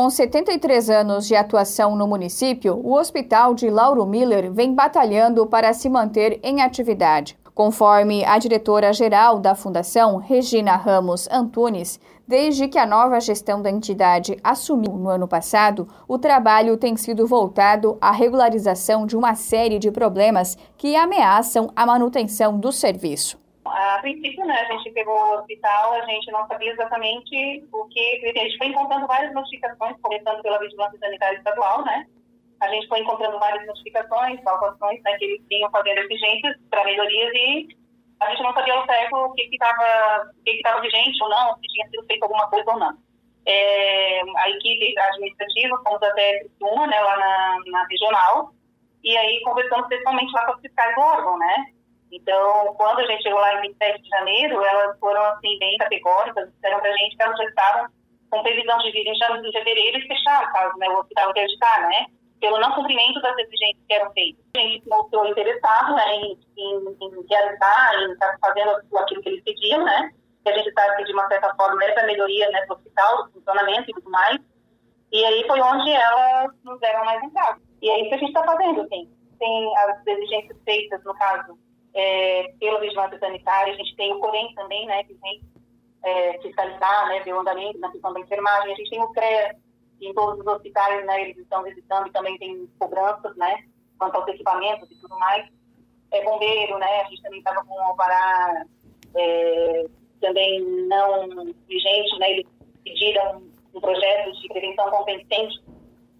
Com 73 anos de atuação no município, o Hospital de Lauro Miller vem batalhando para se manter em atividade. Conforme a diretora-geral da Fundação, Regina Ramos Antunes, desde que a nova gestão da entidade assumiu no ano passado, o trabalho tem sido voltado à regularização de uma série de problemas que ameaçam a manutenção do serviço. A princípio, né, a gente pegou o hospital, a gente não sabia exatamente o que. A gente foi encontrando várias notificações, começando pela Vigilância Sanitária Estadual, né? A gente foi encontrando várias notificações, salvações, né, que eles vinham fazendo exigências para melhorias e a gente não sabia ao certo o que estava que que que vigente ou não, se tinha sido feito alguma coisa ou não. É, a equipe administrativa, fomos até uma, né, lá na, na regional, e aí conversamos pessoalmente lá com os fiscais do órgão, né? Então, quando a gente chegou lá em 27 de janeiro, elas foram, assim, bem categóricas, disseram pra gente que elas já estavam com previsão de vir em janeiro de fevereiro e fechar, caso né, o hospital interditar, né? Pelo não cumprimento das exigências que eram feitas. A gente mostrou interessado né, em, em, em realizar, em estar fazendo aquilo que eles pediam, né? Que a gente sabe que, de uma certa forma, para melhoria né, do hospital, do funcionamento e tudo mais. E aí foi onde elas nos deram mais entrada. E é isso que a gente está fazendo, assim. Tem as exigências feitas, no caso, é, pela vigilância sanitária. A gente tem o Corém também, né, que vem é, fiscalizar, né, ver o andamento na questão da enfermagem. A gente tem o CREA, que em todos os hospitais, né, eles estão visitando e também tem cobranças, né, quanto aos equipamentos e tudo mais. É bombeiro, né, a gente também estava com o alvará é, também não vigente, né, eles pediram um projeto de prevenção incêndio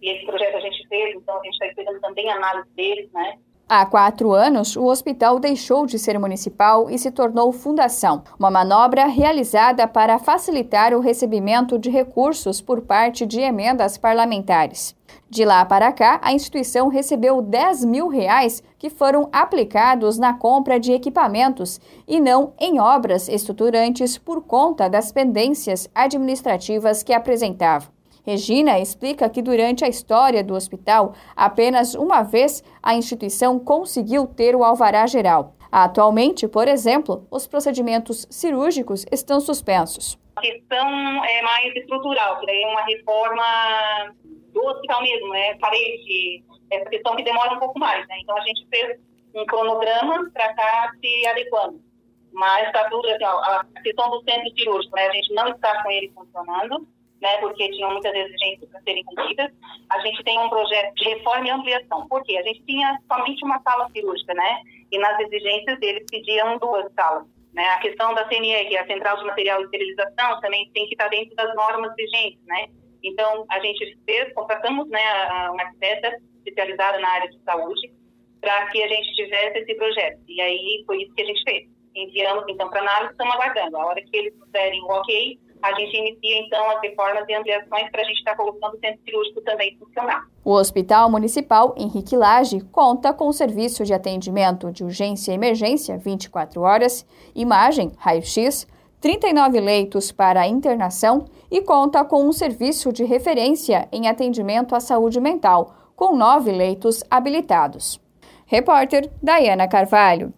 e esse projeto a gente fez, então a gente está esperando também a análise deles, né, Há quatro anos, o hospital deixou de ser municipal e se tornou fundação, uma manobra realizada para facilitar o recebimento de recursos por parte de emendas parlamentares. De lá para cá, a instituição recebeu 10 mil reais que foram aplicados na compra de equipamentos e não em obras estruturantes por conta das pendências administrativas que apresentava. Regina explica que durante a história do hospital, apenas uma vez a instituição conseguiu ter o alvará geral. Atualmente, por exemplo, os procedimentos cirúrgicos estão suspensos. A questão é mais estrutural, que daí é uma reforma do hospital mesmo, né? Parede, essa questão que demora um pouco mais, né? Então a gente fez um cronograma para estar tá se adequando. Mas está tudo assim, ó, a questão do centro cirúrgico, né? A gente não está com ele funcionando né, porque tinham muitas exigências para serem cumpridas. A gente tem um projeto de reforma e ampliação. Por quê? A gente tinha somente uma sala cirúrgica, né? E nas exigências eles pediam duas salas. Né? A questão da CNE, que é a Central de Material e Esterilização, também tem que estar dentro das normas vigentes, né? Então, a gente fez, contratamos né, uma arquiteta especializada na área de saúde para que a gente tivesse esse projeto. E aí, foi isso que a gente fez. Enviamos, então, para análise, estamos aguardando. A hora que eles nos derem o ok, a gente inicia então as reformas e ampliações para a gente estar tá colocando o centro cirúrgico também funcionar. O Hospital Municipal Henrique Lage conta com serviço de atendimento de urgência e emergência 24 horas, imagem, raio-x, 39 leitos para internação e conta com um serviço de referência em atendimento à saúde mental, com nove leitos habilitados. Repórter Dayana Carvalho.